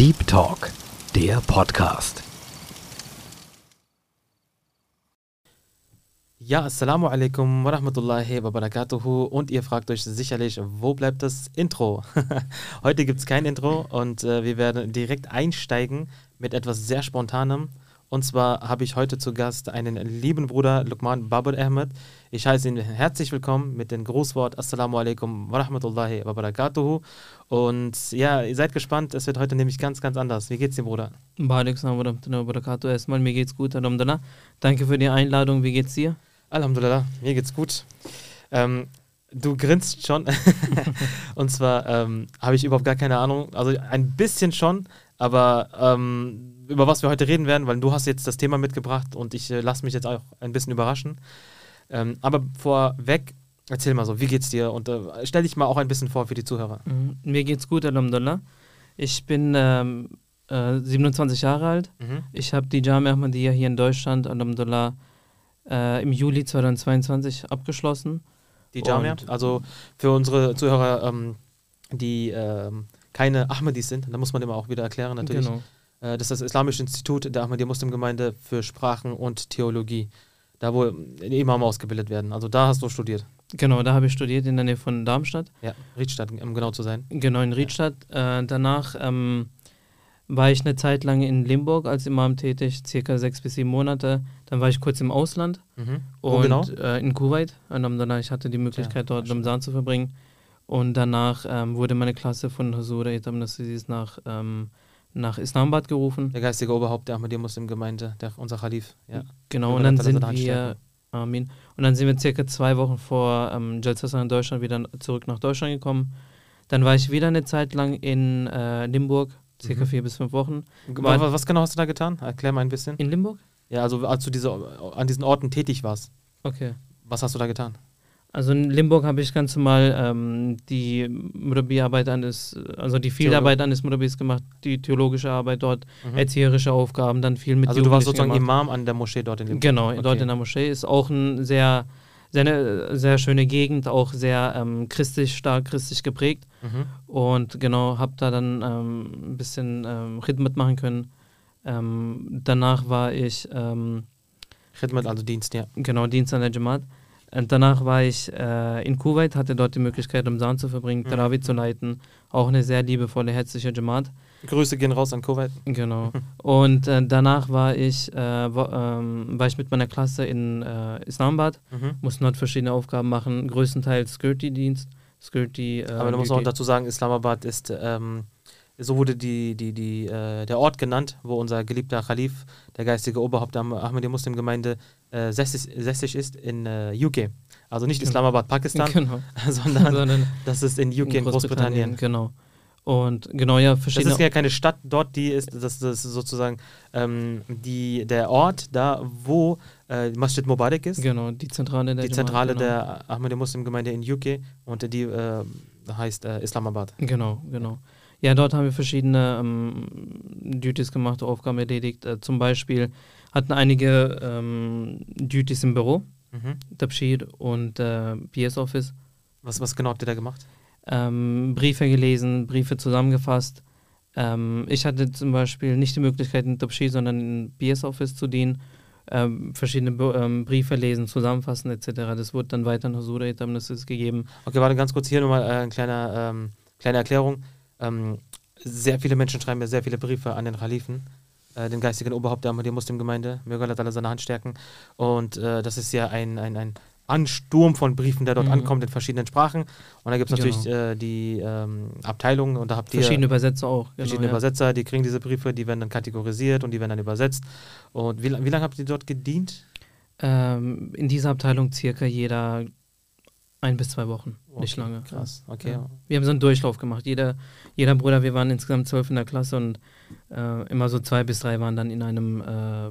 Deep Talk, der Podcast. Ja, Assalamu alaikum wa rahmatullahi wa barakatuhu. Und ihr fragt euch sicherlich, wo bleibt das Intro? Heute gibt es kein Intro und äh, wir werden direkt einsteigen mit etwas sehr Spontanem. Und zwar habe ich heute zu Gast einen lieben Bruder Lukman Babur Ahmed. Ich heiße ihn herzlich willkommen mit dem Grußwort Assalamu alaikum wa rahmatullahi wa barakatuhu. Und ja, ihr seid gespannt, es wird heute nämlich ganz, ganz anders. Wie geht's dir, Bruder? Erstmal, mir geht's gut, Alhamdulillah. Danke für die Einladung. Wie geht's dir? Alhamdulillah, mir geht's gut. Ähm, du grinst schon. Und zwar ähm, habe ich überhaupt gar keine Ahnung. Also ein bisschen schon, aber ähm, über was wir heute reden werden, weil du hast jetzt das Thema mitgebracht und ich äh, lasse mich jetzt auch ein bisschen überraschen. Ähm, aber vorweg, erzähl mal so, wie geht's dir? Und äh, stell dich mal auch ein bisschen vor für die Zuhörer. Mhm. Mir geht's gut, Alhamdulillah. Ich bin ähm, äh, 27 Jahre alt. Mhm. Ich habe die Jamia Ahmadiyya hier in Deutschland, Alhamdulillah, äh, im Juli 2022 abgeschlossen. Die Jamia, Und- also für unsere Zuhörer, ähm, die ähm, keine Ahmadis sind, da muss man immer auch wieder erklären natürlich. Genau. Äh, das ist das Islamische Institut der Ahmadiyya Muslimgemeinde für Sprachen und Theologie. Da, wo Imam ausgebildet werden. Also da hast du studiert. Genau, da habe ich studiert in der Nähe von Darmstadt. Ja, Riedstadt, um genau zu sein. Genau, in Riedstadt. Äh, danach ähm, war ich eine Zeit lang in Limburg als Imam tätig, circa sechs bis sieben Monate. Dann war ich kurz im Ausland. Mhm. Und genau? äh, in Kuwait. Und dann ich hatte die Möglichkeit, Ja, dort. Ramzan zu verbringen. Und danach ähm, wurde meine Klasse von Hasura Etam Nassis nach, ähm, nach Islamabad gerufen. Der geistige Oberhaupt der Ahmadiyya Muslimgemeinde, der, unser Khalif. Ja. Genau, und dann Allah sind wir. Amin. Und dann sind wir circa zwei Wochen vor ähm, Jalsassan in Deutschland wieder zurück nach Deutschland gekommen. Dann war ich wieder eine Zeit lang in äh, Limburg, circa Mhm. vier bis fünf Wochen. Wa- wa- Was genau hast du da getan? Erklär mal ein bisschen. In Limburg? Ja, also als du diese, an diesen Orten tätig warst, Okay. was hast du da getan? Also in Limburg habe ich ganz normal ähm, die Murabi-Arbeit eines, also die Fieldarbeit eines Murabis gemacht, die theologische Arbeit dort, Mhm. erzieherische Aufgaben, dann viel mit Also du warst sozusagen gemacht. Imam an der Moschee dort in Limburg. Genau, Okay. dort in der Moschee ist auch ein sehr, sehr, eine, sehr schöne Gegend, auch sehr ähm, christlich, stark christlich geprägt. Mhm. Und genau, habe da dann ähm, ein bisschen ähm, Khidmat machen können. Ähm, danach war ich ähm, Khidmat, also Dienst, ja. genau Dienst an der Jamaat. Und danach war ich äh, in Kuwait, hatte dort die Möglichkeit, Ramzan zu verbringen, Mhm. Tarawih zu leiten. Auch eine sehr liebevolle, herzliche Jamaat. Grüße gehen raus an Kuwait. Genau. Und äh, danach war ich, äh, wo, ähm, war ich mit meiner Klasse in äh, Islamabad, Mhm. mussten dort verschiedene Aufgaben machen, größtenteils Security-Dienst. Security, äh, Aber du musst auch dazu sagen, Islamabad ist, ähm, so wurde die, die, die, äh, der Ort genannt, wo unser geliebter Khalif, der geistige Oberhaupt der Ahmadiyya Muslimgemeinde, äh, sässig, sässig ist in äh, UK. Also nicht Genau. Islamabad, Pakistan, Genau. sondern Sondern das ist in UK, in Großbritannien. Genau. Und genau, ja, Das verschiedene. ist ja keine Stadt dort, die ist, das, das ist sozusagen ähm, die, der Ort, da wo äh, Masjid Mubarak ist, genau, die Zentrale der die Zentrale genau. der Ahmadiyya Muslimgemeinde in UK und die äh, heißt äh, Islamabad. Genau, genau. Ja, dort haben wir verschiedene ähm, Duties gemacht, Aufgaben erledigt. Äh, zum Beispiel hatten einige ähm, Duties im Büro, Mhm. Tabshir und äh, PS Office. Was, was genau habt ihr da gemacht? Ähm, Briefe gelesen, Briefe zusammengefasst. Ähm, ich hatte zum Beispiel nicht die Möglichkeit, in Tabshir, sondern in PS Office zu dienen. Ähm, verschiedene Bo- ähm, Briefe lesen, zusammenfassen etc. Das wurde dann weiter an Hasura Etam Nassis gegeben. Okay, warte ganz kurz hier nochmal äh, eine kleine, ähm, kleine Erklärung. Ähm, sehr viele Menschen schreiben mir sehr viele Briefe an den Khalifen, äh, den geistigen Oberhaupt der Ahmadiyya Muslimgemeinde. Möge Allah seine Hand stärken. Und äh, das ist ja ein, ein, ein Ansturm von Briefen, der dort Mhm. ankommt in verschiedenen Sprachen. Und da gibt es Genau. natürlich äh, die ähm, Abteilungen und da habt ihr Verschiedene Übersetzer auch. Genau, verschiedene ja. Übersetzer, die kriegen diese Briefe, die werden dann kategorisiert und die werden dann übersetzt. Und wie, wie lange habt ihr dort gedient? Ähm, in dieser Abteilung circa jeder ein bis zwei Wochen, nicht Okay, lange. Krass, okay. Ja. Wir haben so einen Durchlauf gemacht. Jeder, jeder Bruder, wir waren insgesamt zwölf in der Klasse und äh, immer so zwei bis drei waren dann in einem, äh,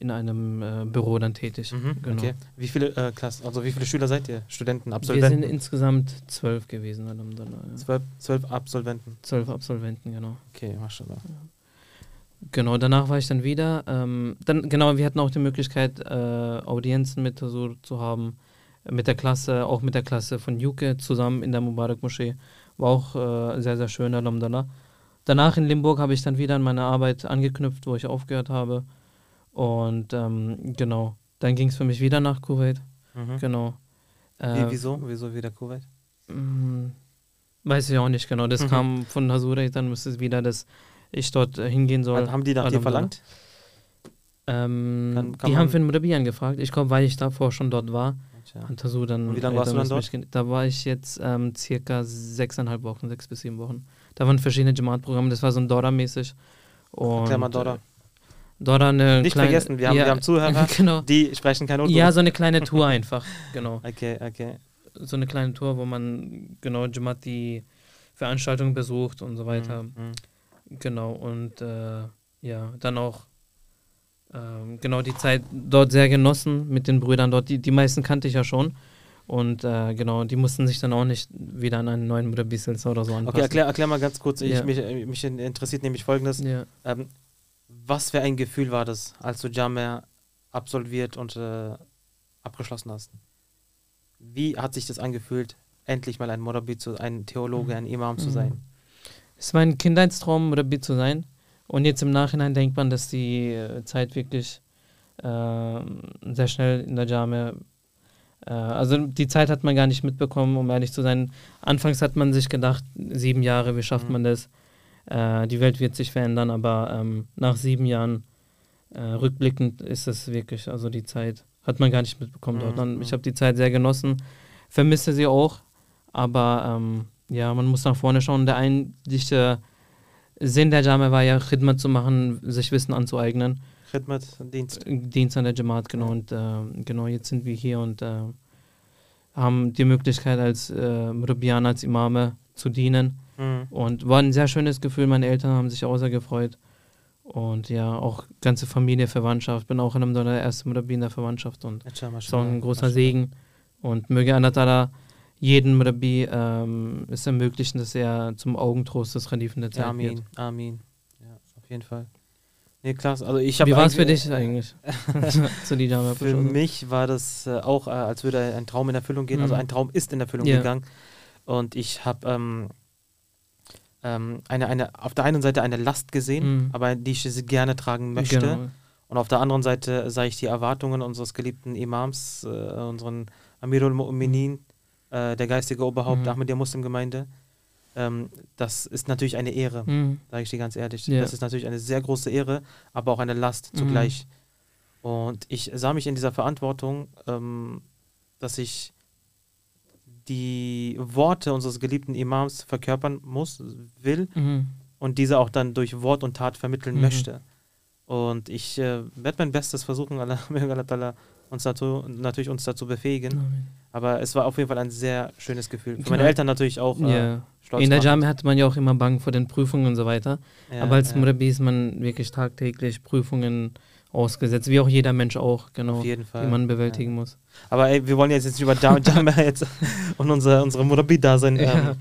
in einem äh, Büro dann tätig. Mhm, Genau. okay. Wie viele äh, Klassen, also wie viele Schüler seid ihr? Studenten, Wir Absolventen? sind insgesamt zwölf gewesen. Dann, dann, äh, zwölf, zwölf Absolventen. zwölf Absolventen, genau. Okay, mashallah. Genau, danach war ich dann wieder. Ähm, dann, genau, wir hatten auch die Möglichkeit, äh, Audienzen mit Tasur zu haben, mit der Klasse, auch mit der Klasse von Juke zusammen in der Mubarak Moschee. War auch äh, sehr, sehr schön, Alhamdulillah. danach in Limburg habe ich dann wieder an meine Arbeit angeknüpft, wo ich aufgehört habe. Und ähm, genau, dann ging es für mich wieder nach Kuwait. Mhm. Genau. Wie, Äh, wieso? Wieso wieder Kuwait? Mm, Weiß ich auch nicht genau. Das Mhm. kam von Hasuray, dann müsste es wieder, dass ich dort äh, hingehen soll. Haben die nach dir verlangt? Ähm, Kann- kann die haben für den Murabi angefragt. Ich glaube, weil ich davor schon dort war, Ja. hat Hasur dann. Und wie lange warst du dann gen- Da war ich jetzt ähm, circa sechseinhalb Wochen, sechs bis sieben Wochen. Da waren verschiedene Jamaat-Programme, das war so ein Dora-mäßig. Erklär mal Und, Dora. Dora eine Nicht kleine, vergessen, wir haben, ja, wir haben Zuhörer, genau. die sprechen kein Urdu. Ja, so eine kleine Tour einfach, genau. Okay, okay. So eine kleine Tour, wo man genau Jamaat die Veranstaltungen besucht und so weiter. Mhm. mhm. Genau, und äh, ja, dann auch ähm, genau die Zeit dort sehr genossen mit den Brüdern dort. Die, die meisten kannte ich ja schon. Und äh, genau, die mussten sich dann auch nicht wieder an einen neuen Bruder Bissels oder so anpassen. Okay, erklär, erklär mal ganz kurz. Ich, Ja. mich, äh, mich interessiert nämlich folgendes. Ja. Ähm, was für ein Gefühl war das, als du Jammer absolviert und äh, abgeschlossen hast? Wie hat sich das angefühlt, endlich mal ein Morabi zu, ein Theologe, ein Imam zu Mhm. sein? Es war ein Kindheitstraum, Rabbi zu sein. Und jetzt im Nachhinein denkt man, dass die äh, Zeit wirklich äh, sehr schnell in der Jame. Äh, also die Zeit hat man gar nicht mitbekommen, um ehrlich zu sein. Anfangs hat man sich gedacht, sieben Jahre, wie schafft Mhm. man das? Äh, die Welt wird sich verändern, aber ähm, nach sieben Jahren äh, rückblickend ist es wirklich, also die Zeit hat man gar nicht mitbekommen dort. Mhm, Dann, mhm. ich habe die Zeit sehr genossen, vermisse sie auch, aber ähm, ja, man muss nach vorne schauen. Der eigentliche Sinn der Jame war ja, Khidmat zu machen, sich Wissen anzueignen. Khidmat, Dienst. Dienst an der Jamaat, genau. Und äh, genau, jetzt sind wir hier und äh, haben die Möglichkeit, als äh, Murabian, als Imame zu dienen. Mhm. Und war ein sehr schönes Gefühl. Meine Eltern haben sich auch sehr gefreut. Und ja, auch ganze Familie, Verwandtschaft. Bin auch in einem der ersten Murabi in der Verwandtschaft und auch ein großer. Segen. Und möge Allah Ta'ala jeden Murabi ähm, es ermöglichen, dass er zum Augentrost des Khalifen der Zeit Ja, wird. Amin, Amin. Ja, auf jeden Fall. Nee, klasse. Also ich habe Wie war es für dich eigentlich? zu die Für mich war das äh, auch, äh, als würde ein Traum in Erfüllung gehen. Also Mhm. ein Traum ist in Erfüllung Ja. gegangen. Und ich habe ähm, ähm, eine, eine, auf der einen Seite eine Last gesehen, Mhm. aber die ich gerne tragen möchte. Genau. Und auf der anderen Seite sah ich die Erwartungen unseres geliebten Imams, äh, unseren Amirul Mu'minin, äh, der geistige Oberhaupt Mhm. der Ahmadiyya Muslimgemeinde. Ähm, das ist natürlich eine Ehre, Mhm. sage ich dir ganz ehrlich. Ja. Das ist natürlich eine sehr große Ehre, aber auch eine Last Mhm. zugleich. Und ich sah mich in dieser Verantwortung, ähm, dass ich die Worte unseres geliebten Imams verkörpern muss, will Mhm. und diese auch dann durch Wort und Tat vermitteln Mhm. möchte. Und ich äh, werde mein Bestes versuchen, Allah, Allah uns dazu, natürlich uns dazu befähigen. Amen. Aber es war auf jeden Fall ein sehr schönes Gefühl. Für Genau. meine Eltern natürlich auch äh, Ja. stolz. In der. Jami hatte man ja auch immer Bangen vor den Prüfungen und so weiter. Ja, Aber als ja, Murabi ist man wirklich tagtäglich Prüfungen ausgesetzt, wie auch jeder Mensch auch, genau, Auf jeden Fall. die man bewältigen muss. Aber ey, wir wollen jetzt nicht über Jam jetzt und unsere, unsere Murabi-Dasein ähm,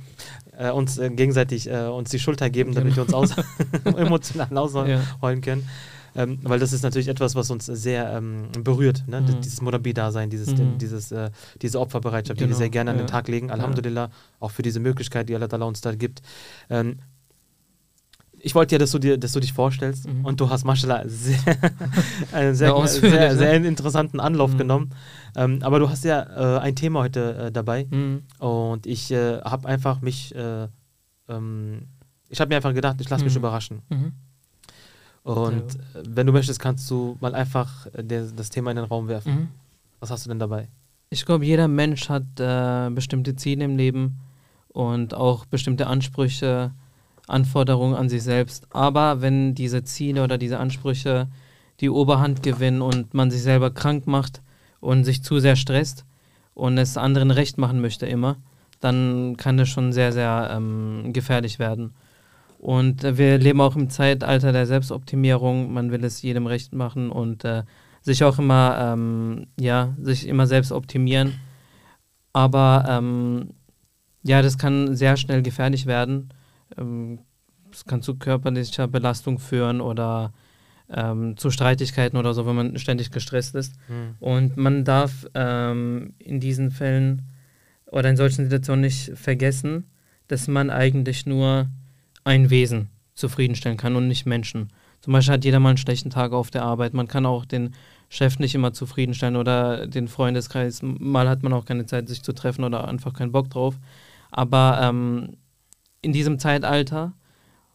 äh, uns äh, gegenseitig äh, uns die Schulter geben, damit wir uns aus emotional ausholen Ja. können. Ähm, weil das ist natürlich etwas, was uns sehr ähm, berührt, ne? Mhm. dieses Murabi-Dasein, dieses, Mhm. dieses, äh, diese Opferbereitschaft, die wir Genau, sehr gerne an den ja. Tag legen. Alhamdulillah, auch für diese Möglichkeit, die Allah Ta'ala uns da gibt. Ähm, ich wollte ja, dass du, dir, dass du dich vorstellst Mhm. und du hast, mashallah, sehr, einen sehr, Ja, sehr, ne? sehr interessanten Anlauf Mhm. genommen. Ähm, aber du hast ja äh, ein Thema heute äh, dabei Mhm. und ich äh, habe einfach mich, äh, ähm, ich habe mir einfach gedacht, ich lasse mich Mhm. überraschen. Und äh, wenn du möchtest, kannst du mal einfach äh, der, das Thema in den Raum werfen. Mhm. Was hast du denn dabei? Ich glaube, jeder Mensch hat äh, bestimmte Ziele im Leben und auch bestimmte Ansprüche, Anforderungen an sich selbst. Aber wenn diese Ziele oder diese Ansprüche die Oberhand gewinnen und man sich selber krank macht und sich zu sehr stresst und es anderen recht machen möchte immer, dann kann das schon sehr, sehr ähm, gefährlich werden. Und äh, wir leben auch im Zeitalter der Selbstoptimierung. Man will es jedem recht machen und äh, sich auch immer, ähm, ja, sich immer selbst optimieren. Aber ähm, ja, das kann sehr schnell gefährlich werden. Ähm, es kann zu körperlicher Belastung führen oder ähm, zu Streitigkeiten oder so, wenn man ständig gestresst ist. Hm. Und man darf ähm, in diesen Fällen oder in solchen Situationen nicht vergessen, dass man eigentlich nur ein Wesen zufriedenstellen kann und nicht Menschen. Zum Beispiel hat jeder mal einen schlechten Tag auf der Arbeit. Man kann auch den Chef nicht immer zufriedenstellen oder den Freundeskreis. Mal hat man auch keine Zeit, sich zu treffen oder einfach keinen Bock drauf. Aber ähm, in diesem Zeitalter,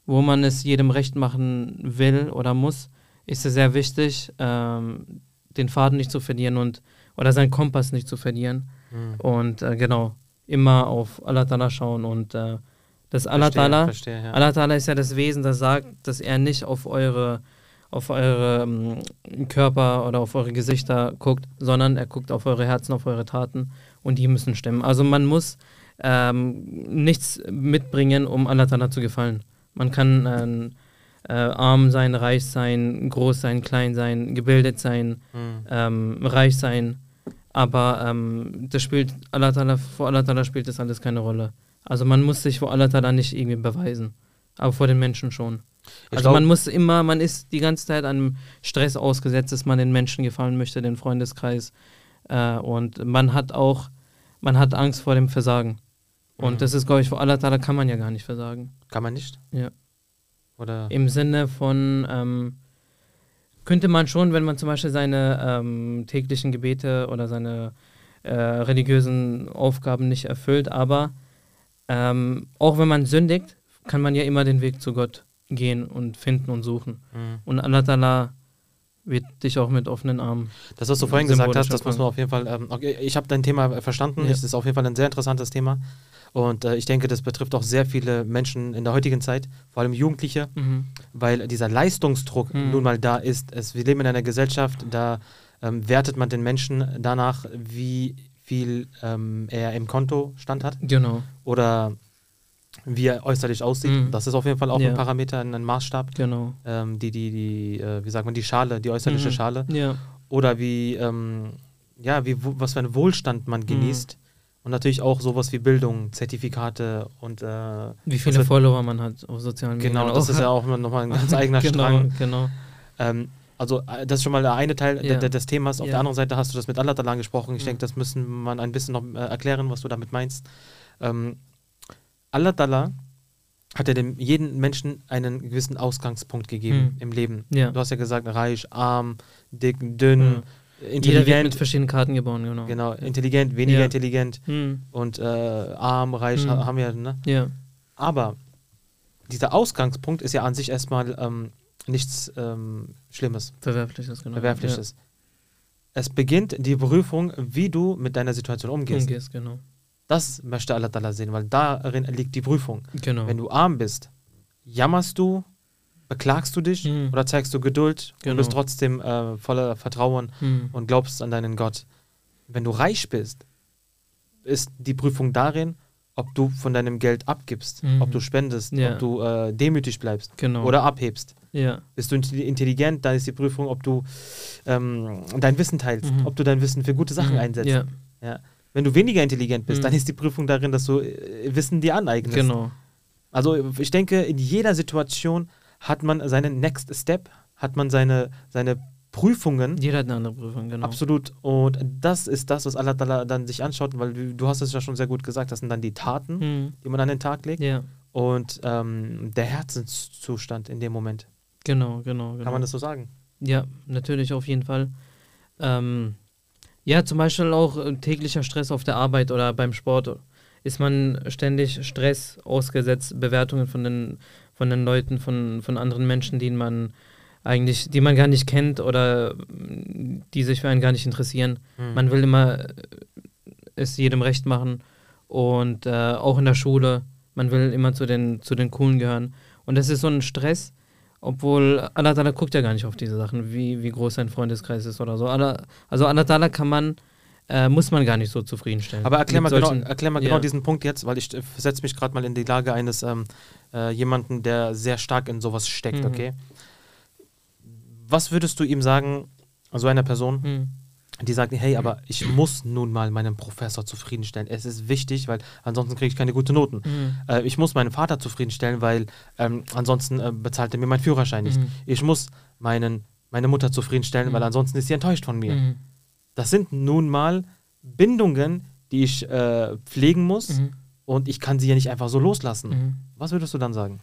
wo man es jedem recht machen will oder muss, ist es sehr wichtig, ähm, den Faden nicht zu verlieren und oder seinen Kompass nicht zu verlieren. Mhm. Und äh, genau, immer auf Allah Ta'ala schauen und äh, das Allah Ta'ala, ja. Allah Ta'ala ist ja das Wesen, das sagt, dass er nicht auf eure auf eure ähm, Körper oder auf eure Gesichter guckt, sondern er guckt auf eure Herzen, auf eure Taten und die müssen stimmen. Also man muss ähm, nichts mitbringen, um Allah Ta'ala zu gefallen. Man kann ähm, äh, arm sein, reich sein, groß sein, klein sein, gebildet sein, Mhm. ähm, reich sein. Aber ähm, das spielt Allah Ta'ala, vor Allah Ta'ala spielt das alles keine Rolle. Also man muss sich vor Allah Ta'ala nicht irgendwie beweisen. Aber vor den Menschen schon. Ich also glaub- man muss immer, man ist die ganze Zeit einem Stress ausgesetzt, dass man den Menschen gefallen möchte, den Freundeskreis. Äh, und man hat auch, man hat Angst vor dem Versagen. Und Mhm. das ist, glaube ich, vor Allah Ta'ala kann man ja gar nicht versagen. Kann man nicht? Ja. Oder? Im Sinne von, ähm, könnte man schon, wenn man zum Beispiel seine ähm, täglichen Gebete oder seine äh, religiösen Aufgaben nicht erfüllt, aber ähm, auch wenn man sündigt, kann man ja immer den Weg zu Gott gehen und finden und suchen. Mhm. Und Allah Ta'ala wird dich auch mit offenen Armen. Das, was du vorhin gesagt hast, das muss man auf jeden Fall. Ähm, okay, ich habe dein Thema äh, verstanden. Ja. Es ist auf jeden Fall ein sehr interessantes Thema. Und äh, ich denke, das betrifft auch sehr viele Menschen in der heutigen Zeit, vor allem Jugendliche, Mhm. weil dieser Leistungsdruck Mhm. nun mal da ist. Es, wir leben in einer Gesellschaft, da ähm, wertet man den Menschen danach, wie viel ähm, er im Kontostand hat Genau, oder wie er äußerlich aussieht. Mhm. Das ist auf jeden Fall auch Ja. ein Parameter, ein, ein Maßstab. genau. Ähm, die, die, die, äh, wie sagt man, die Schale, die äußerliche Mhm. Schale Ja, oder wie, ähm, ja, wie, was für einen Wohlstand man genießt. Und natürlich auch sowas wie Bildung, Zertifikate und äh, wie viele Follower man hat auf sozialen Medien. genau, das ist ja auch nochmal ein ganz eigener genau, Strang. Genau, Ähm, also äh, das ist schon mal der eine Teil de- des Themas. Auf Ja. der anderen Seite hast du das mit Allah angesprochen. Ich Mhm. denke, das müssen man ein bisschen noch äh, erklären, was du damit meinst. Ähm, Allah hat ja dem jeden Menschen einen gewissen Ausgangspunkt gegeben Mhm. im Leben. ja. Du hast ja gesagt, reich, arm, dick, dünn, Ja. Jeder wird mit intelligent, verschiedenen Karten geboren, genau. genau, intelligent, weniger Ja. intelligent Hm. und äh, arm, reich Mhm. ha haben wir, ne? Ja, Aber dieser Ausgangspunkt ist ja an sich erstmal ähm, nichts ähm, Schlimmes, verwerfliches, genau. Verwerfliches. Es beginnt die Prüfung, wie du mit deiner Situation Ja. umgehst. Umgehst, genau. Das möchte Allah Ta'ala sehen, weil darin liegt die Prüfung. Genau. Wenn du arm bist, jammerst du, beklagst du dich Mhm. oder zeigst du Geduld Genau. und bist trotzdem äh, voller Vertrauen Hm. und glaubst an deinen Gott. Wenn du reich bist, ist die Prüfung darin, ob du von deinem Geld abgibst, Mhm. ob du spendest, Ja. ob du äh, demütig bleibst Genau. oder abhebst. Ja. Bist du intelli- intelligent, dann ist die Prüfung, ob du ähm, dein Wissen teilst, Mhm. ob du dein Wissen für gute Sachen Mhm. einsetzt. Ja, Ja. Wenn du weniger intelligent bist, Mhm. dann ist die Prüfung darin, dass du äh, Wissen dir aneignest. genau. Also ich denke, in jeder Situation hat man seinen Next Step, hat man seine, seine Prüfungen. Jeder hat eine andere Prüfung, genau. Absolut. Und das ist das, was Allah dann sich anschaut, weil du, du hast es ja schon sehr gut gesagt, das sind dann die Taten, Hm. die man an den Tag legt Ja, und ähm, der Herzenszustand in dem Moment. genau, genau, genau. Kann man das so sagen? Ja, natürlich auf jeden Fall. Ähm, ja, zum Beispiel auch äh, täglicher Stress auf der Arbeit oder beim Sport. Ist man ständig Stress ausgesetzt, Bewertungen von den, von den Leuten, von, von anderen Menschen, die man eigentlich, die man gar nicht kennt oder mm, die sich für einen gar nicht interessieren. Hm. Man will immer äh, es jedem recht machen und äh, auch in der Schule. Man will immer zu den, zu den Coolen gehören. Und das ist so ein Stress, obwohl Allah Ta'ala guckt ja gar nicht auf diese Sachen, wie, wie groß sein Freundeskreis ist oder so. Allah, also Allah Ta'ala kann man, äh, muss man gar nicht so zufriedenstellen. Aber erklär mal, genau, solchen- erklär mal ja. genau diesen Punkt jetzt, weil ich äh, versetze mich gerade mal in die Lage eines ähm, äh, jemanden, der sehr stark in sowas steckt, Mhm. okay? Was würdest du ihm sagen, so einer Person, Hm. die sagt, hey, aber ich muss nun mal meinen Professor zufriedenstellen. Es ist wichtig, weil ansonsten kriege ich keine guten Noten. Hm. Äh, ich muss meinen Vater zufriedenstellen, weil ähm, ansonsten äh, bezahlt er mir meinen Führerschein nicht. Mhm. Ich muss meinen, meine Mutter zufriedenstellen, Mhm. weil ansonsten ist sie enttäuscht von mir. Mhm. Das sind nun mal Bindungen, die ich äh, pflegen muss Mhm. und ich kann sie ja nicht einfach so loslassen. Mhm. Was würdest du dann sagen?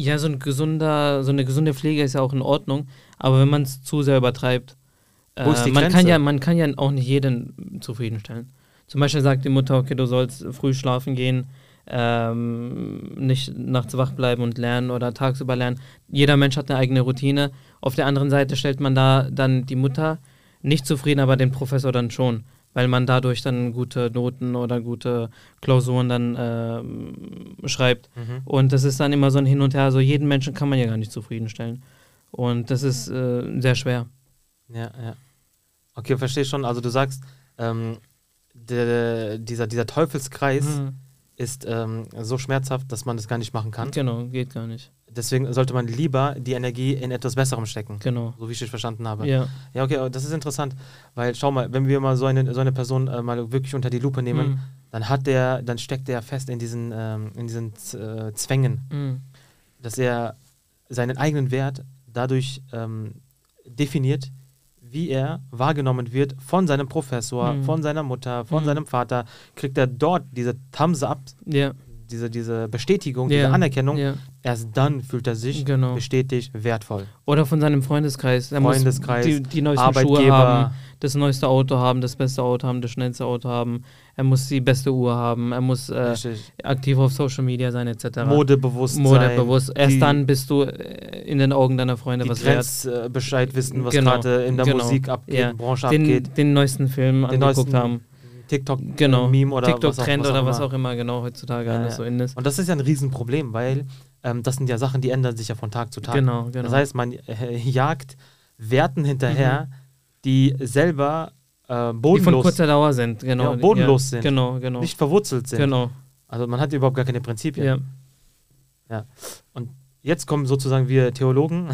Ja, so ein gesunder, so eine gesunde Pflege ist ja auch in Ordnung, aber wenn man es zu sehr übertreibt, äh, man Grenze? kann ja, man kann ja auch nicht jeden zufriedenstellen. Zum Beispiel sagt die Mutter, okay, du sollst früh schlafen gehen, ähm, nicht nachts wach bleiben und lernen oder tagsüber lernen. Jeder Mensch hat eine eigene Routine. Auf der anderen Seite stellt man da dann die Mutter nicht zufrieden, aber den Professor dann schon, weil man dadurch dann gute Noten oder gute Klausuren dann ähm, schreibt. Mhm. Und das ist dann immer so ein Hin und Her. Also jeden Menschen kann man ja gar nicht zufriedenstellen. Und das ist äh, sehr schwer. Ja, ja. Okay, verstehe schon. Also du sagst, ähm, der, dieser, dieser Teufelskreis Mhm. Ist ähm, so schmerzhaft, dass man das gar nicht machen kann. Genau, geht gar nicht. Deswegen sollte man lieber die Energie in etwas Besserem stecken. Genau. So wie ich dich verstanden habe. Ja. Ja, okay, das ist interessant, weil schau mal, wenn wir mal so eine, so eine Person äh, mal wirklich unter die Lupe nehmen, Mhm. dann hat der, dann steckt der fest in diesen, ähm, in diesen äh, Zwängen, Mhm. dass er seinen eigenen Wert dadurch ähm, definiert, wie er wahrgenommen wird von seinem Professor, Mhm. von seiner Mutter, von Mhm. seinem Vater, kriegt er dort diese Thumbs up, Ja. Diese, diese Bestätigung, Ja. diese Anerkennung. ja. Erst dann fühlt er sich Genau. bestätigt, wertvoll. Oder von seinem Freundeskreis. Er Freundeskreis, muss die, die neuesten Schuhe Arbeitgeber. haben, das neueste Auto haben, das beste Auto haben, das schnellste Auto haben. Er muss die beste Uhr haben. Er muss äh, aktiv auf Social Media sein, etc. Modebewusstsein. Modebewusst. Erst die- dann bist du äh, in den Augen deiner Freunde die was wert. Trends äh, Bescheid wissen, was Genau, gerade in der genau, Musik abgeht, ja. Branche abgeht, Den, den neuesten Film Den angeguckt neuesten haben. TikTok-Meme Genau. oder TikTok-Trend was auch, oder was auch immer genau heutzutage Ja, alles ja. so in ist. Und das ist ja ein Riesenproblem, weil ähm, das sind ja Sachen, die ändern sich ja von Tag zu Tag. Genau, genau. Das heißt, man äh, jagt Werten hinterher, die selber äh, die von bodenlos, kurzer Dauer sind, genau. Ja, bodenlos sind. Genau, genau. nicht verwurzelt sind. Genau, Also man hat überhaupt gar keine Prinzipien. ja. Jetzt kommen sozusagen wir Theologen,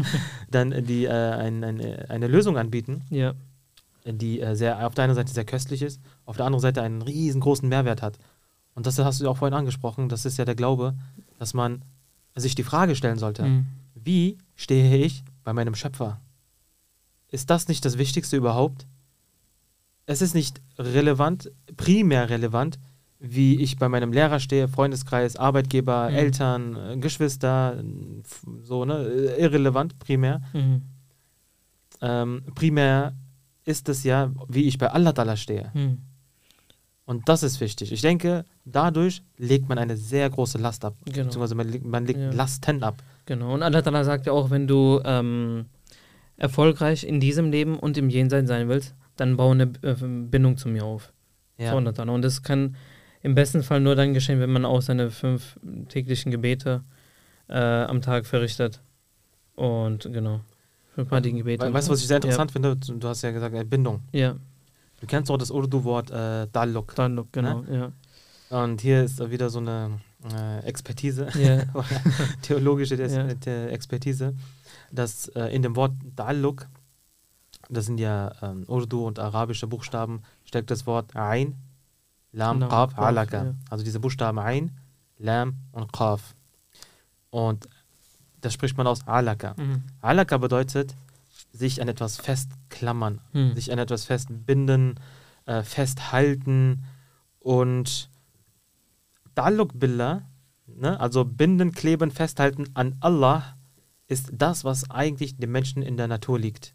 dann die äh, ein, eine, eine Lösung anbieten, Ja, die äh, sehr, auf der einen Seite sehr köstlich ist, auf der anderen Seite einen riesengroßen Mehrwert hat. Und das hast du ja auch vorhin angesprochen, das ist ja der Glaube, dass man sich die Frage stellen sollte, Mhm. wie stehe ich bei meinem Schöpfer? Ist das nicht das Wichtigste überhaupt? Es ist nicht relevant, primär relevant, wie ich bei meinem Lehrer stehe, Freundeskreis, Arbeitgeber, Mhm. Eltern, äh, Geschwister, so, ne? äh, Irrelevant, primär. Mhm. Ähm, primär ist es ja, wie ich bei Allah Ta'ala stehe. Und das ist wichtig. Ich denke, dadurch legt man eine sehr große Last ab. Genau. Beziehungsweise man, legt- man legt Ja. Lasten ab. Genau. Und Allah Ta'ala sagt ja auch, wenn du ähm, erfolgreich in diesem Leben und im Jenseits sein willst, dann baue eine äh, Bindung zu mir auf. Ja. Und das kann im besten Fall nur dann geschehen, wenn man auch seine fünf täglichen Gebete äh, am Tag verrichtet. Und genau. Fünfmaligen Gebete. We weißt du, was ich sehr interessant finde? Du du hast ja gesagt, äh, Bindung. Ja, Du kennst doch das Urdu-Wort äh, Dalluk. dann genau. Ja. Und hier ist wieder so eine äh, Expertise, Ja. theologische äh, Expertise, dass äh, in dem Wort Dalluk, das sind ja ähm, Urdu und arabische Buchstaben, steckt das Wort Ein, Lam, Lam, Qaf, Qaf, Alaka. ja. Also diese Buchstaben Ein, Lam und Qaf. Und das spricht man aus Alaka. Mhm. Alaka bedeutet, sich an etwas festklammern, Mhm. sich an etwas festbinden, äh, festhalten und Daluk Billah, ne, also binden, kleben, festhalten an Allah, ist das, was eigentlich dem Menschen in der Natur liegt.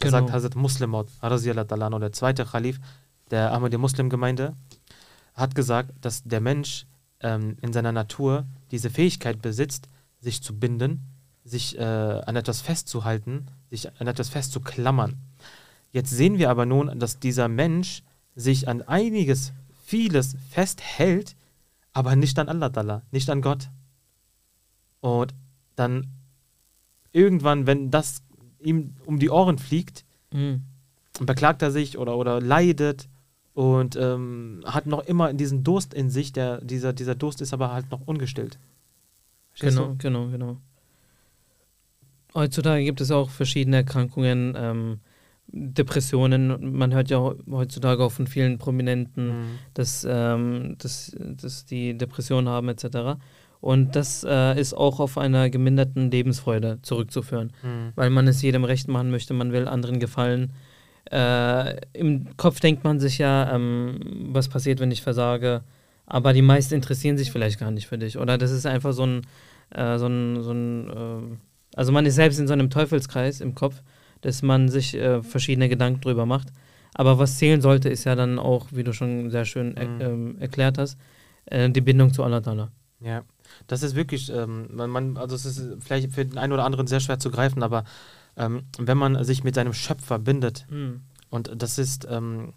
Genau. sagt Hazrat Muslimot, der zweite Khalif der Ahmadi-Muslim-Gemeinde, hat gesagt, dass der Mensch ähm, in seiner Natur diese Fähigkeit besitzt, sich zu binden, sich äh, an etwas festzuhalten, sich an etwas festzuklammern. Jetzt sehen wir aber nun, dass dieser Mensch sich an einiges, vieles festhält, aber nicht an Allah, nicht an Gott. Und dann irgendwann, wenn das ihm um die Ohren fliegt, Mhm. beklagt er sich oder, oder leidet und ähm, hat noch immer diesen Durst in sich. Der, dieser, dieser Durst ist aber halt noch ungestillt. Verstehst Genau, genau, genau. Heutzutage gibt es auch verschiedene Erkrankungen, ähm, Depressionen. Man hört ja heutzutage auch von vielen? Prominenten, Mhm. dass, ähm, dass, dass die Depressionen haben etc. Und das äh, ist auch auf einer geminderten Lebensfreude zurückzuführen, Mhm. weil man es jedem recht machen möchte, man will anderen gefallen. Äh, Im Kopf denkt man sich ja, ähm, was passiert, wenn ich versage, aber die meisten interessieren sich vielleicht gar nicht für dich. Oder das ist einfach so ein, äh, so ein, so ein äh, also man ist selbst in so einem Teufelskreis im Kopf, dass man sich äh, verschiedene Gedanken drüber macht. Aber was zählen sollte, ist ja dann auch, wie du schon sehr schön er, Mhm. ähm, erklärt hast, äh, die Bindung zu Allah Ta'ala. Ja, das ist wirklich, ähm, man, also es ist vielleicht für den einen oder anderen sehr schwer zu greifen, aber ähm, wenn man sich mit seinem Schöpfer bindet, und das ist, ähm,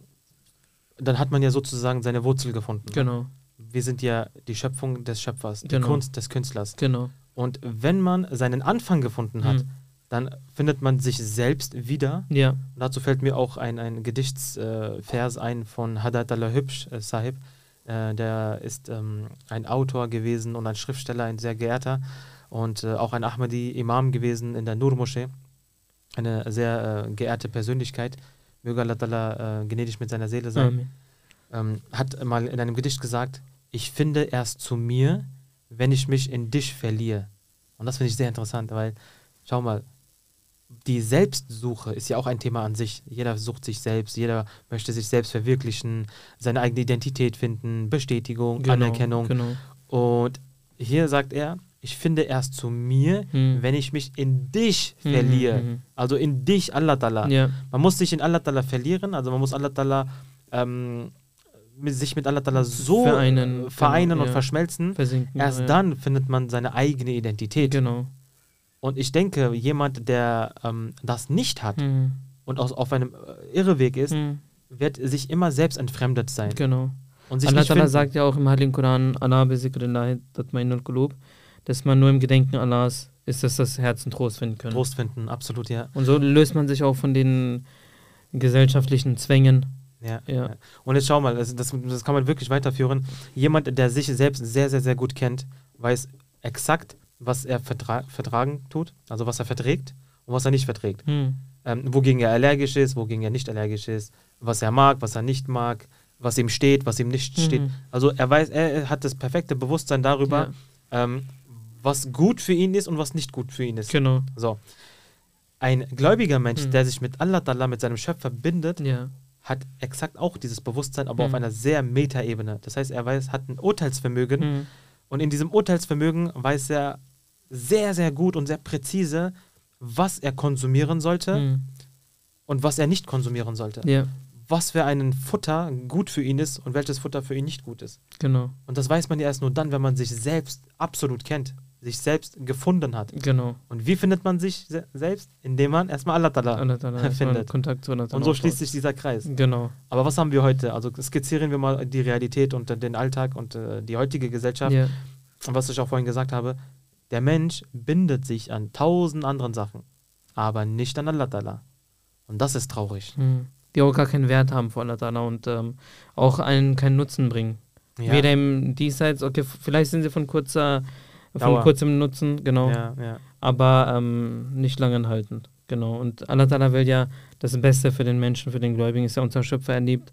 dann hat man ja sozusagen seine Wurzel gefunden. Genau, Wir sind ja die Schöpfung des Schöpfers, die Genau. Kunst des Künstlers. genau. Und wenn man seinen Anfang gefunden hat, Mhm. dann findet man sich selbst wieder. Ja, Und dazu fällt mir auch ein, ein Gedichtsvers äh, ein von Hadat Allah Hübsch äh, Sahib. Äh, der ist ähm, ein Autor gewesen und ein Schriftsteller, ein sehr geehrter und äh, auch ein Ahmadi-Imam gewesen in der Nur-Moschee. Eine sehr äh, geehrte Persönlichkeit. Möge Allah Ta'ala, äh, gnädig mit seiner Seele sein. Ähm, hat mal in einem Gedicht gesagt, ich finde erst zu mir, wenn ich mich in dich verliere. Und das finde ich sehr interessant, weil, schau mal, die Selbstsuche ist ja auch ein Thema an sich. Jeder sucht sich selbst, jeder möchte sich selbst verwirklichen, seine eigene Identität finden, Bestätigung, Genau, Anerkennung. Genau. Und hier sagt er, ich finde erst zu mir, Hm. wenn ich mich in dich Mhm, verliere. mhm. Also in dich, Allah Ta'ala. Ja, Man muss sich in Allah Ta'ala verlieren, also man muss Allah Ta'ala ähm, sich mit Allah Ta'ala so Vereinen, äh, vereinen genau, und ja. verschmelzen. versinken. Erst ja. dann findet man seine eigene Identität. Genau. Und ich denke, jemand, der ähm, das nicht hat Mhm. und aus, auf einem äh, Irreweg ist, Mhm. wird sich immer selbst entfremdet sein. Genau. Und sich Allah Ta'ala sagt ja auch im Heiligen Koran, Allah qulub, dass man nur im Gedenken Allahs ist, dass das Herzen Trost finden können. Trost finden, absolut, ja. Und so löst man sich auch von den gesellschaftlichen Zwängen. Ja, Ja. ja. Und jetzt schau mal, das, das, das kann man wirklich weiterführen. Jemand, der sich selbst sehr, sehr, sehr gut kennt, weiß exakt, was er vertra vertragen tut, also was er verträgt und was er nicht verträgt. Hm. Ähm, wogegen er allergisch ist, wogegen er nicht allergisch ist, was er mag, was er nicht mag, was ihm steht, was ihm nicht Mhm. steht. Also er weiß, er hat das perfekte Bewusstsein darüber, ähm, was gut für ihn ist und was nicht gut für ihn ist. Genau. So. Ein gläubiger Mensch, Mhm. der sich mit Allah, Ta'ala, mit seinem Schöpfer bindet, Ja. Hat exakt auch dieses Bewusstsein, aber auf Mhm. einer sehr Metaebene. Das heißt, er weiß, hat ein Urteilsvermögen Hm. und in diesem Urteilsvermögen weiß er sehr, sehr gut und sehr präzise, was er konsumieren sollte Hm. und was er nicht konsumieren sollte. Ja, Was für ein Futter gut für ihn ist und welches Futter für ihn nicht gut ist. genau. Und das weiß man ja erst nur dann, wenn man sich selbst absolut kennt, sich selbst gefunden hat. Genau. Und wie findet man sich se selbst? Indem man erstmal Allah Ta'ala Allah Ta'ala, findet. Kontakt zu Allah Und so schließt sich dieser Kreis. Genau. Aber was haben wir heute? Also skizzieren wir mal die Realität und den Alltag und äh, die heutige Gesellschaft. Ja. Und was ich auch vorhin gesagt habe, der Mensch bindet sich an tausend anderen Sachen, aber nicht an Allah Ta'ala. Und das ist traurig. Hm. Die auch gar keinen Wert haben vor Allah Ta'ala und ähm, auch einen keinen Nutzen bringen. Ja, Weder im Diesseits, okay, vielleicht sind sie von kurzer, von kurzem Nutzen, genau, ja, ja. aber ähm, nicht lange anhaltend. Genau. Und Allah Ta'ala will ja das Beste für den Menschen, für den Gläubigen, ist ja unser Schöpfer, er liebt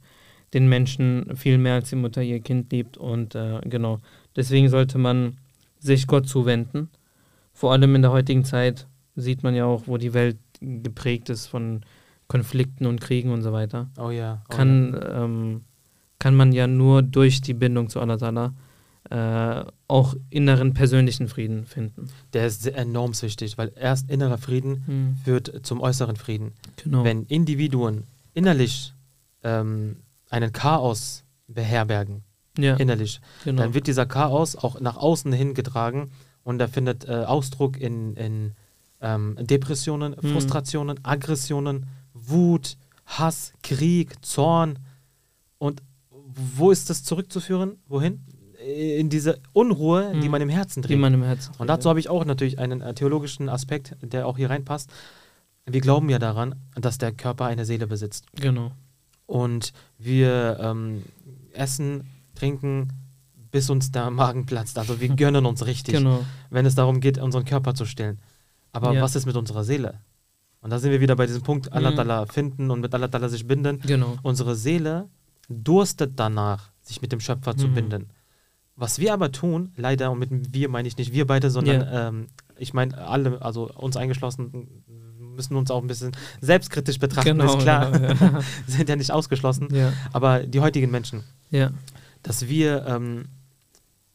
den Menschen viel mehr als die Mutter ihr Kind liebt. Und äh, genau, deswegen sollte man sich Gott zuwenden. Vor allem in der heutigen Zeit sieht man ja auch, wo die Welt geprägt ist von Konflikten und Kriegen und so weiter. Oh ja. Oh Kann, ähm, kann man ja nur durch die Bindung zu Allah Ta'ala äh, auch inneren persönlichen Frieden finden. Der ist enorm wichtig, weil erst innerer Frieden führt zum äußeren Frieden. Genau. Wenn Individuen innerlich ähm, einen Chaos beherbergen, ja, innerlich, genau. dann wird dieser Chaos auch nach außen hin getragen und er findet äh, Ausdruck in, in ähm, Depressionen, Mhm. Frustrationen, Aggressionen, Wut, Hass, Krieg, Zorn. Und wo ist das zurückzuführen? Wohin? In diese Unruhe, die Mhm. man im Herzen die trägt. man im Herzen Und dazu habe ich auch natürlich einen äh, theologischen Aspekt, der auch hier reinpasst. Wir glauben ja daran, dass der Körper eine Seele besitzt. Genau. Und wir ähm, essen, trinken, bis uns der Magen platzt. Also wir gönnen uns richtig, Genau. wenn es darum geht, unseren Körper zu stillen. Aber Ja. was ist mit unserer Seele? Und da sind wir wieder bei diesem Punkt, Allah Mhm. Ta'ala finden und mit Allah Ta'ala sich binden. Genau. Unsere Seele durstet danach, sich mit dem Schöpfer zu Mhm. binden. Was wir aber tun, leider, und mit wir meine ich nicht wir beide, sondern ähm, ich meine alle, also uns eingeschlossen, müssen uns auch ein bisschen selbstkritisch betrachten, Genau, ist klar. genau, ja. Sind ja nicht ausgeschlossen. Ja. Aber die heutigen Menschen, Ja. dass wir ähm,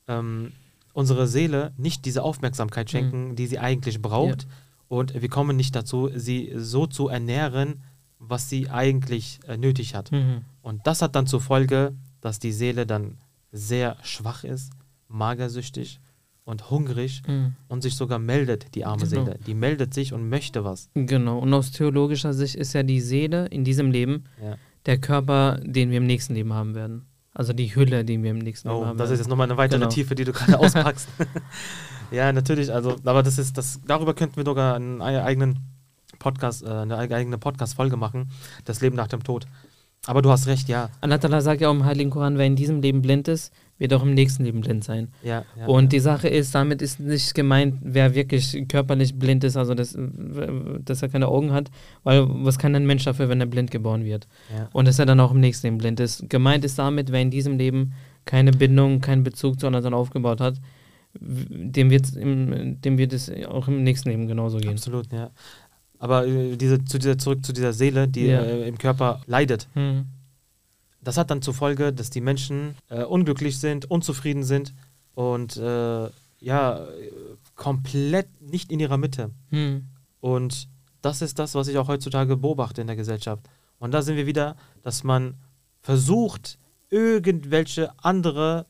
ähm, unsere Seele nicht diese Aufmerksamkeit schenken, die sie eigentlich braucht. Und wir kommen nicht dazu, sie so zu ernähren, was sie eigentlich äh, nötig hat. Mhm. Und das hat dann zur Folge, dass die Seele dann sehr schwach ist, magersüchtig und hungrig Mhm. und sich sogar meldet, die arme Genau. Seele. Die meldet sich und möchte was. Genau. Und aus theologischer Sicht ist ja die Seele in diesem Leben Ja. der Körper, den wir im nächsten Leben haben werden. Also die Hülle, die wir im nächsten Leben Oh, haben das ist jetzt nochmal eine weitere Genau. Tiefe, die du gerade auspackst. ja, natürlich, also, aber das ist, das, darüber könnten wir sogar einen ei- eigenen Podcast, äh, eine eig- eigene Podcast-Folge machen, das Leben nach dem Tod. Aber du hast recht, ja. Allah sagt ja auch im Heiligen Koran, wer in diesem Leben blind ist, wird auch im nächsten Leben blind sein. ja, ja Und ja. die Sache ist, damit ist nicht gemeint, wer wirklich körperlich blind ist, also das, dass er keine Augen hat, weil was kann ein Mensch dafür, wenn er blind geboren wird? ja. Und dass er dann auch im nächsten Leben blind ist. Gemeint ist damit, wer in diesem Leben keine Bindung, keinen Bezug zu anderen aufgebaut hat, dem wird, im, dem wird es auch im nächsten Leben genauso gehen. Absolut, ja. Aber äh, diese, zu dieser, zurück zu dieser Seele, die Ja. äh, im Körper leidet. Hm. Das hat dann zur Folge, dass die Menschen äh, unglücklich sind, unzufrieden sind und äh, ja, komplett nicht in ihrer Mitte. Hm. Und das ist das, was ich auch heutzutage beobachte in der Gesellschaft. Und da sind wir wieder, dass man versucht, irgendwelche andere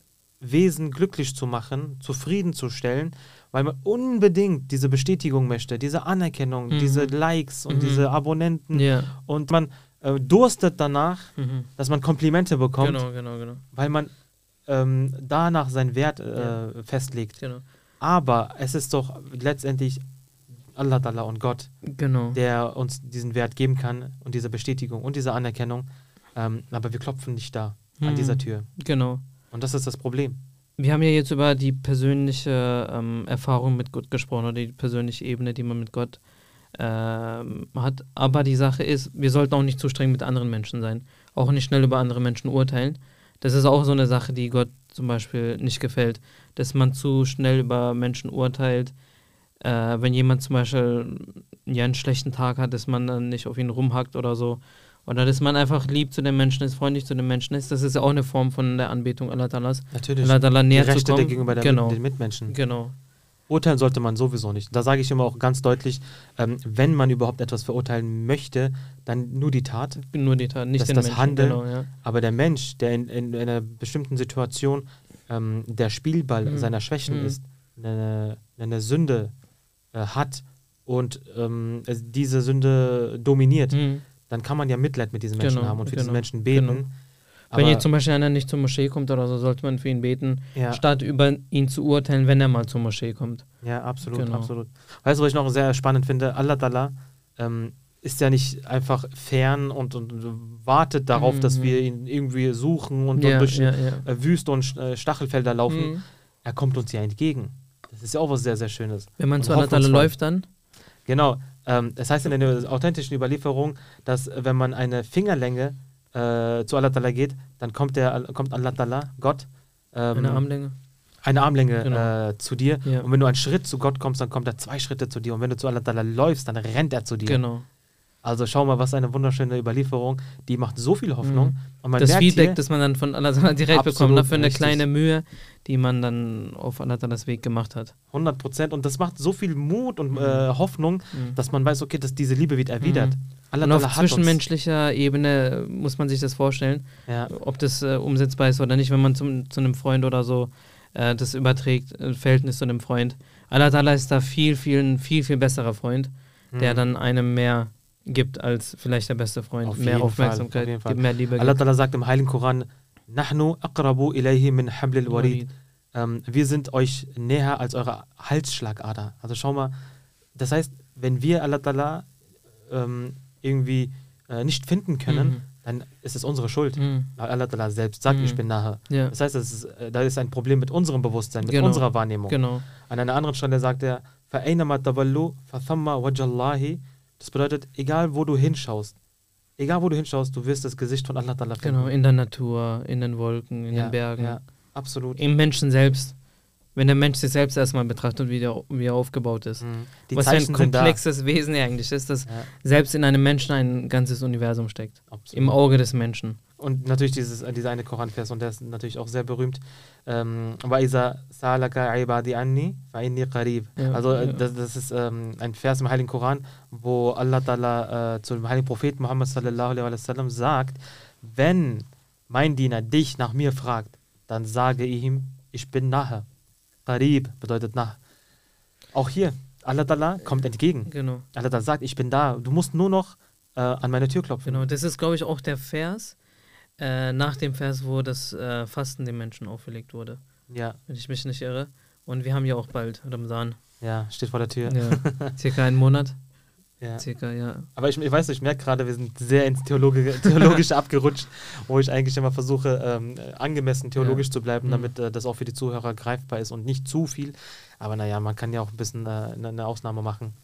Wesen glücklich zu machen, zufriedenzustellen, weil man unbedingt diese Bestätigung möchte, diese Anerkennung, Mhm. diese Likes und Mhm. diese Abonnenten. Ja. Und man äh, durstet danach, Mhm. dass man Komplimente bekommt, Genau, genau, genau. weil man ähm, danach seinen Wert äh, Ja. festlegt. Genau. Aber es ist doch letztendlich Allah Ta'ala und Gott, genau. der uns diesen Wert geben kann und diese Bestätigung und diese Anerkennung. Ähm, aber wir klopfen nicht da an Mhm. dieser Tür. Genau. Und das ist das Problem. Wir haben ja jetzt über die persönliche ähm, Erfahrung mit Gott gesprochen oder die persönliche Ebene, die man mit Gott ähm, hat. Aber die Sache ist, wir sollten auch nicht zu streng mit anderen Menschen sein. Auch nicht schnell über andere Menschen urteilen. Das ist auch so eine Sache, die Gott zum Beispiel nicht gefällt. Dass man zu schnell über Menschen urteilt. Äh, wenn jemand zum Beispiel ja, einen schlechten Tag hat, dass man dann nicht auf ihn rumhackt oder so. Oder dass man einfach lieb zu den Menschen ist, freundlich zu den Menschen ist. Das ist ja auch eine Form von der Anbetung Allah Ta'alas. Natürlich. Allah Ta'ala Die näher zu Rechte kommen. gegenüber genau. den Mitmenschen. Genau. Urteilen sollte man sowieso nicht. Da sage ich immer auch ganz deutlich, ähm, wenn man überhaupt etwas verurteilen möchte, dann nur die Tat. Nur die Tat, nicht Das- den das Menschen. Handeln. Genau, ja. Aber der Mensch, der in, in, einer bestimmten Situation ähm, der Spielball Mhm. seiner Schwächen Mhm. ist, eine, eine Sünde äh, hat und ähm, es- diese Sünde dominiert, Mhm. Dann kann man ja Mitleid mit diesen Menschen Genau, haben und für genau, diesen Menschen beten. genau. Wenn jetzt zum Beispiel einer nicht zur Moschee kommt oder so, sollte man für ihn beten, ja, statt über ihn zu urteilen, wenn er mal zur Moschee kommt. ja, absolut, Genau. absolut. Weißt du, was ich noch sehr spannend finde? Allah Ta'ala ähm, ist ja nicht einfach fern und, und wartet darauf, dass Mhm. wir ihn irgendwie suchen und, ja, und durch ja, äh, Wüste und äh, Stachelfelder laufen. Mhm. Er kommt uns ja entgegen. Das ist ja auch was sehr, sehr Schönes. Wenn man Und zu Allah läuft, dann? Genau. Ähm, das heißt in der authentischen Überlieferung, dass äh, wenn man eine Fingerlänge äh, zu Allah Ta'ala geht, dann kommt, der, kommt Allah Ta'ala, Gott, ähm, Eine Armlänge? eine Armlänge Genau. äh, zu dir. Ja. Und wenn du einen Schritt zu Gott kommst, dann kommt er zwei Schritte zu dir. Und wenn du zu Allah Ta'ala läufst, dann rennt er zu dir. Genau. Also schau mal, was eine wunderschöne Überlieferung. Die macht so viel Hoffnung. Mhm. Das Feedback, hier, das man dann von Allah Ta'ala direkt bekommt, ne, für eine richtig. kleine Mühe, die man dann auf Allah Ta'alas Weg gemacht hat. 100 Prozent. Und das macht so viel Mut und Mhm. äh, Hoffnung, Mhm. dass man weiß, okay, dass diese Liebe wird erwidert. Mhm. Und auf hat uns. zwischenmenschlicher Ebene äh, muss man sich das vorstellen, Ja, ob das äh, umsetzbar ist oder nicht, wenn man zum, zu einem Freund oder so äh, das überträgt, äh, Verhältnis zu einem Freund. Allah ist da viel, viel, ein viel, viel besserer Freund, der Mhm. dann einem mehr gibt als vielleicht der beste Freund. Auf mehr jeden Fall, Aufmerksamkeit, auf jeden Fall. gibt mehr Liebe. Allah gibt. Ta'ala sagt im Heiligen Koran, Nahnu aqrabu ilayhi min hablil warid. Ähm, wir sind euch näher als eure Halsschlagader. Also schau mal, das heißt, wenn wir Allah Ta'ala ähm, irgendwie äh, nicht finden können, Mhm. dann ist es unsere Schuld. Mhm. Weil Allah Ta'ala selbst sagt, Mhm. ich bin nahe. Ja, Das heißt, das ist, äh, da ist ein Problem mit unserem Bewusstsein, mit Genau. unserer Wahrnehmung. genau. An einer anderen Stelle sagt er, فَأَيْنَمَا تَوَلُّوا فَثَمَّ وَجَّ اللَّهِ das bedeutet, egal wo du hinschaust, egal wo du hinschaust, du wirst das Gesicht von Allah Ta'ala finden. Genau, in der Natur, in den Wolken, in ja, den Bergen, Ja, absolut. im Menschen selbst. Wenn der Mensch sich selbst erstmal betrachtet, wie, der, wie er aufgebaut ist. Mhm. Was für ein Zeichen sind da. komplexes Wesen er eigentlich ist, dass Ja, selbst in einem Menschen ein ganzes Universum steckt. absolut. Im Auge des Menschen und natürlich dieses, äh, diese eine Koranvers, und der ist natürlich auch sehr berühmt. Ähm, salaka ibadi anni, fa inni qarib. Also äh, das, das, ist ähm, ein Vers im Heiligen Koran, wo Allah Ta'ala äh, zum Heiligen Propheten Muhammad sallallahu alaihi wasallam sagt, wenn mein Diener dich nach mir fragt, dann sage ich ihm, ich bin nahe. Qarib bedeutet nah. Auch hier, Allah Ta'ala kommt äh, entgegen. Genau. Allah Ta'ala sagt, ich bin da. Du musst nur noch äh, an meine Tür klopfen. Genau, das ist, glaube ich, auch der Vers, äh, nach dem Vers, wo das äh, Fasten den Menschen auferlegt wurde, Ja, wenn ich mich nicht irre. Und wir haben ja auch bald Ramadan. ja, steht vor der Tür. Ja. Circa einen Monat. Ja. Circa, ja. Aber ich, ich weiß, nicht, ich merke gerade, wir sind sehr ins Theologe, Theologische abgerutscht, wo ich eigentlich immer versuche, ähm, angemessen theologisch Ja. zu bleiben, Mhm. damit äh, das auch für die Zuhörer greifbar ist und nicht zu viel. Aber naja, man kann ja auch ein bisschen äh, eine, eine Ausnahme machen.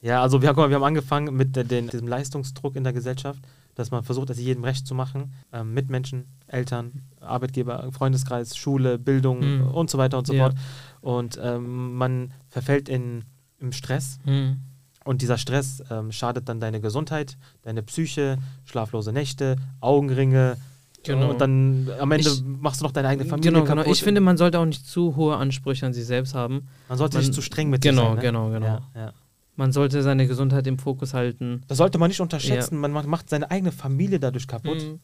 Ja, also wir, guck mal, wir haben angefangen mit äh, den, diesem Leistungsdruck in der Gesellschaft, dass man versucht, es jedem recht zu machen. Ähm, Mitmenschen, Eltern, Arbeitgeber, Freundeskreis, Schule, Bildung Mhm. und so weiter und so Ja. fort. Und ähm, man verfällt in, im Stress. Hm. Und dieser Stress ähm, schadet dann deine Gesundheit, deine Psyche, schlaflose Nächte, Augenringe. Genau. Und dann am Ende Ich- machst du noch deine eigene Familie Genau, kaputt. genau. Ich finde, man sollte auch nicht zu hohe Ansprüche an sich selbst haben. man sollte man- nicht zu streng mit genau, sich sein. Ne? genau, genau. Ja, ja. Man sollte seine Gesundheit im Fokus halten. Das sollte man nicht unterschätzen. Man macht, seine eigene Familie dadurch kaputt. Hm.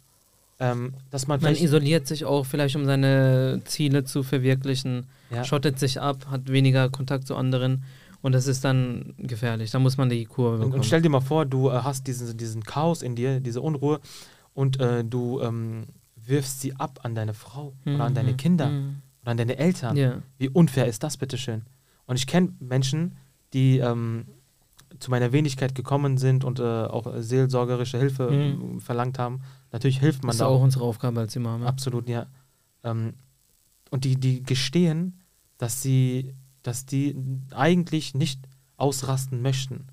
Ähm, dass man Man isoliert sich auch vielleicht, um seine Ziele zu verwirklichen, ja, schottet sich ab, hat weniger Kontakt zu anderen und das ist dann gefährlich. Da muss man die Kurve und, bekommen. und stell dir mal vor, du äh, hast diesen, diesen Chaos in dir, diese Unruhe und äh, du ähm, wirfst sie ab an deine Frau oder an deine Mhm, Kinder mhm. oder an deine Eltern. Ja, Wie unfair ist das, bitteschön? Und ich kenne Menschen, die ähm, zu meiner Wenigkeit gekommen sind und äh, auch seelsorgerische Hilfe Mhm. äh, verlangt haben. Natürlich hilft man das ist da auch unsere Aufgabe als Imam. Absolut, ja. Ähm, und die, die gestehen, dass sie, dass die eigentlich nicht ausrasten möchten.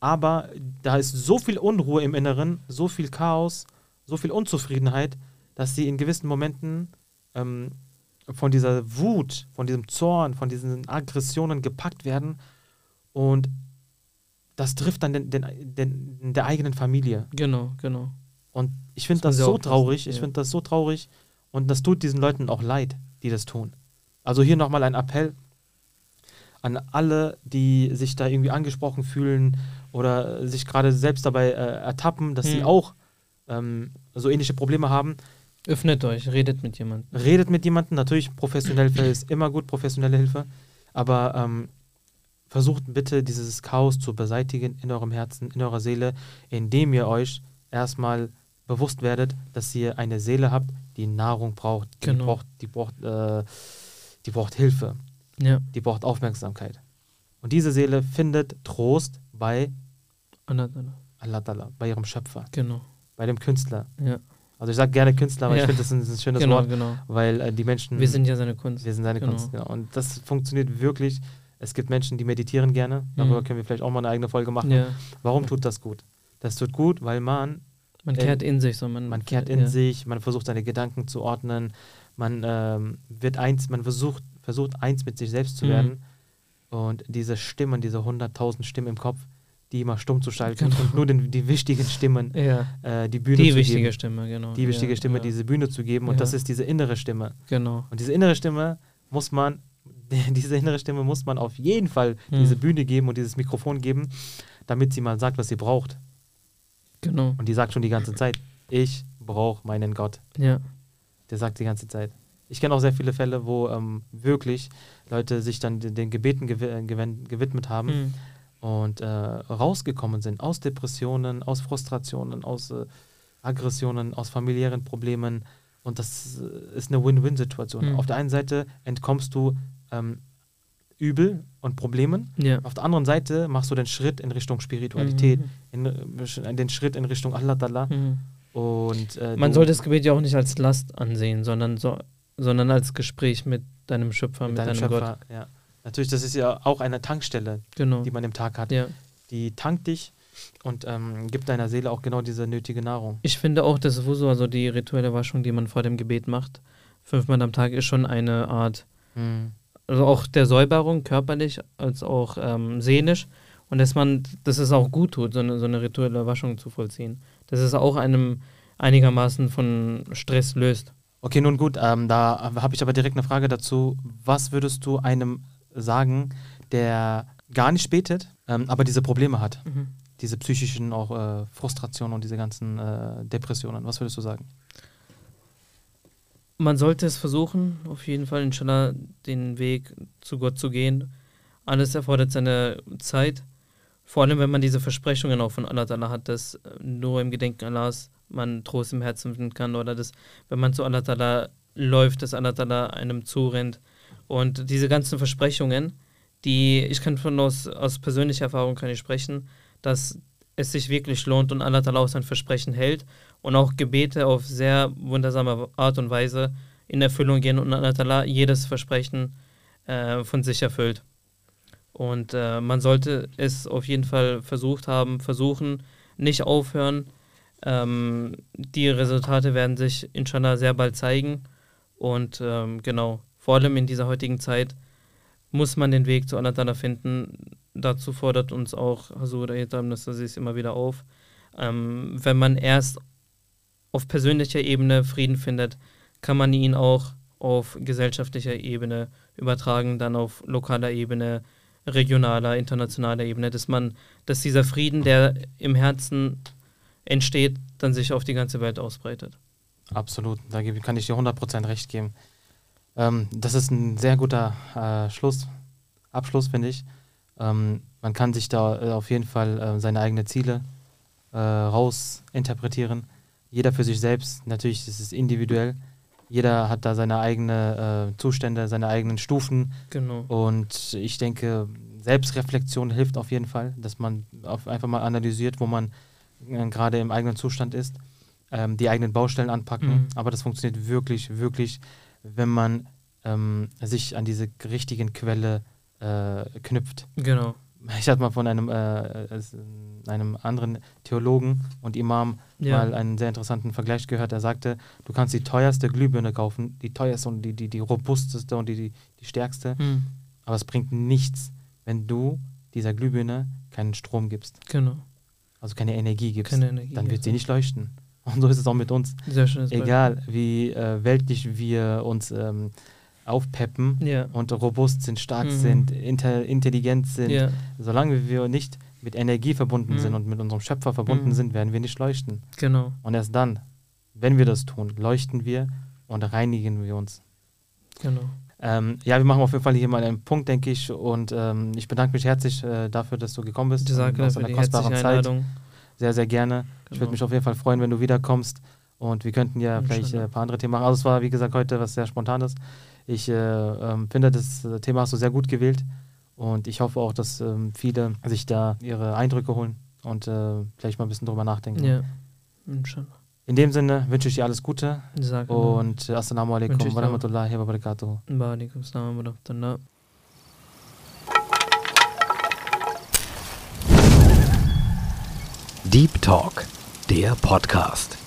Aber da ist so viel Unruhe im Inneren, so viel Chaos, so viel Unzufriedenheit, dass sie in gewissen Momenten ähm, von dieser Wut, von diesem Zorn, von diesen Aggressionen gepackt werden und das trifft dann den, den, den, der eigenen Familie. Genau, genau. Und ich finde das sehr so traurig. Ich ja. finde das so traurig. Und das tut diesen Leuten auch leid, die das tun. Also hier nochmal ein Appell an alle, die sich da irgendwie angesprochen fühlen oder sich gerade selbst dabei äh, ertappen, dass sie Hm. auch ähm, so ähnliche Probleme haben. Öffnet euch, redet mit jemandem. Redet mit jemandem. Natürlich, professionelle Hilfe ist immer gut, professionelle Hilfe. Aber ähm, versucht bitte dieses Chaos zu beseitigen in eurem Herzen, in eurer Seele, indem ihr euch erstmal bewusst werdet, dass ihr eine Seele habt, die Nahrung braucht, die Genau. braucht, die braucht, äh, die braucht Hilfe, Ja, die braucht Aufmerksamkeit. Und diese Seele findet Trost bei. Allah Ta'ala, bei ihrem Schöpfer, genau. bei dem Künstler. Ja, Also ich sage gerne Künstler, aber Ja. ich finde, das ist ein, ein schönes genau, Wort, genau. weil äh, die Menschen Wir sind ja seine Kunst. Wir sind seine Genau. Kunst, genau. Und das funktioniert wirklich. Es gibt Menschen, die meditieren gerne. Darüber Mhm. können wir vielleicht auch mal eine eigene Folge machen. Ja, Warum tut das gut? Das tut gut, weil man, man Äh, kehrt in sich so. Man, man kehrt in ja. sich, man versucht seine Gedanken zu ordnen, man ähm, wird eins, man versucht, versucht eins mit sich selbst zu Mhm. werden. Und diese Stimmen, diese hunderttausend Stimmen im Kopf, die immer stumm zu schalten Genau. und nur den, die wichtigen Stimmen Ja, äh, die Bühne die zu wichtige geben. Stimme, genau. Die wichtige ja, Stimme, ja. diese Bühne zu geben. Und das ist diese innere Stimme. Genau. Und diese innere Stimme muss man, diese innere Stimme muss man auf jeden Fall Hm. diese Bühne geben und dieses Mikrofon geben, damit sie mal sagt, was sie braucht. Genau. Und die sagt schon die ganze Zeit, ich brauche meinen Gott. Ja. Der sagt die ganze Zeit. Ich kenne auch sehr viele Fälle, wo ähm, wirklich Leute sich dann den, Gebeten äh, gewidmet haben Mhm. und äh, rausgekommen sind aus Depressionen, aus Frustrationen, aus äh, Aggressionen, aus familiären Problemen. Und das äh, ist eine Win-Win-Situation. Mhm. Auf der einen Seite entkommst du ähm, Übel und Problemen. Ja. Auf der anderen Seite machst du den Schritt in Richtung Spiritualität, Mhm. in, äh, den Schritt in Richtung Allah Ta'ala. Mhm. Und, äh, Man sollte das Gebet ja auch nicht als Last ansehen, sondern, so, sondern als Gespräch mit deinem Schöpfer, mit, mit deinem deinem Gott. Schöpfer, ja. Natürlich, das ist ja auch eine Tankstelle, Genau. die man im Tag hat. Ja. Die tankt dich und ähm, gibt deiner Seele auch genau diese nötige Nahrung. Ich finde auch, das Wusu, also die rituelle Waschung, die man vor dem Gebet macht, fünfmal am Tag, ist schon eine Art, also auch der Säuberung, körperlich als auch ähm, seelisch. Und dass man, dass es auch gut tut, so eine, so eine rituelle Waschung zu vollziehen. Das ist auch einem einigermaßen von Stress löst. Okay, nun gut, ähm, da habe ich aber direkt eine Frage dazu. Was würdest du einem sagen, der gar nicht betet, ähm, aber diese Probleme hat? Mhm. Diese psychischen auch äh, Frustrationen und diese ganzen äh, Depressionen. Was würdest du sagen? Man sollte es versuchen, auf jeden Fall, inshallah, den Weg zu Gott zu gehen. Alles erfordert seine Zeit. Vor allem, wenn man diese Versprechungen auch von Allah Ta'ala hat, dass äh, nur im Gedenken Allahs man Trost im Herzen finden kann oder dass, wenn man zu Allah Ta'ala läuft, dass Allah Ta'ala einem zurennt. Und diese ganzen Versprechungen, die, ich kann von aus, aus persönlicher Erfahrung kann ich sprechen, dass es sich wirklich lohnt und Allah Ta'ala auch sein Versprechen hält und auch Gebete auf sehr wundersame Art und Weise in Erfüllung gehen und Allah jedes Versprechen äh, von sich erfüllt. Und äh, man sollte es auf jeden Fall versucht haben, versuchen, nicht aufhören. Ähm, die Resultate werden sich inshallah sehr bald zeigen. Und ähm, genau, vor allem in dieser heutigen Zeit muss man den Weg zu Allah finden. Dazu fordert uns auch Hasur Ayyatam Nastasis immer wieder auf. Ähm, wenn man erst auf persönlicher Ebene Frieden findet, kann man ihn auch auf gesellschaftlicher Ebene übertragen, dann auf lokaler Ebene, regionaler, internationaler Ebene, dass man, dass dieser Frieden, der im Herzen entsteht, dann sich auf die ganze Welt ausbreitet. Absolut, da kann ich dir 100% recht geben. Ähm, das ist ein sehr guter äh, Schluss, Abschluss, finde ich. Ähm, man kann sich da äh, auf jeden Fall äh, seine eigenen Ziele äh, raus interpretieren. Jeder für sich selbst, natürlich ist es individuell. Jeder hat da seine eigenen äh, Zustände, seine eigenen Stufen. Genau. Und ich denke, Selbstreflexion hilft auf jeden Fall, dass man auf einfach mal analysiert, wo man äh, gerade im eigenen Zustand ist, ähm, die eigenen Baustellen anpacken. Mhm. Aber das funktioniert wirklich, wirklich, wenn man ähm, sich an diese richtigen Quelle äh, knüpft. Genau. Ich hatte mal von einem, äh, einem anderen Theologen und Imam Ja. mal einen sehr interessanten Vergleich gehört. Er sagte, du kannst die teuerste Glühbirne kaufen, die teuerste und die, die, die robusteste und die, die, die stärkste, Mhm. aber es bringt nichts, wenn du dieser Glühbirne keinen Strom gibst, Genau. also keine Energie gibst. Keine Energie. dann wird sie nicht leuchten. Und so ist es auch mit uns. Sehr schönes Egal, wie äh, weltlich wir uns ähm, aufpeppen. Ja. und robust sind, stark Mhm. sind, inter, intelligent sind, ja. solange wir nicht mit Energie verbunden Mhm. sind und mit unserem Schöpfer verbunden Mhm. sind, werden wir nicht leuchten. Genau. Und erst dann, wenn wir das tun, leuchten wir und reinigen wir uns. Genau. Ähm, ja, wir machen auf jeden Fall hier mal einen Punkt, denke ich. Und ähm, ich bedanke mich herzlich äh, dafür, dass du gekommen bist. Ich sage aus für die kostbaren Zeit. Einladung. Sehr, sehr gerne. Ich würde Genau. mich auf jeden Fall freuen, wenn du wiederkommst. Und wir könnten ja vielleicht äh, ein paar andere Themen machen. Also es war, wie gesagt, heute was sehr Spontanes. Ich äh, ähm, finde, das äh, Thema hast du sehr gut gewählt. Und ich hoffe auch, dass ähm, viele sich da ihre Eindrücke holen und äh, vielleicht mal ein bisschen drüber nachdenken. Ja. Inshallah. In dem Sinne wünsche ich dir alles Gute sage und äh, Assalamu alaikum wa rahmatullahi wa barakatuh. Wa alaikum assalam wa rahmatullah. Deep Talk, der Podcast.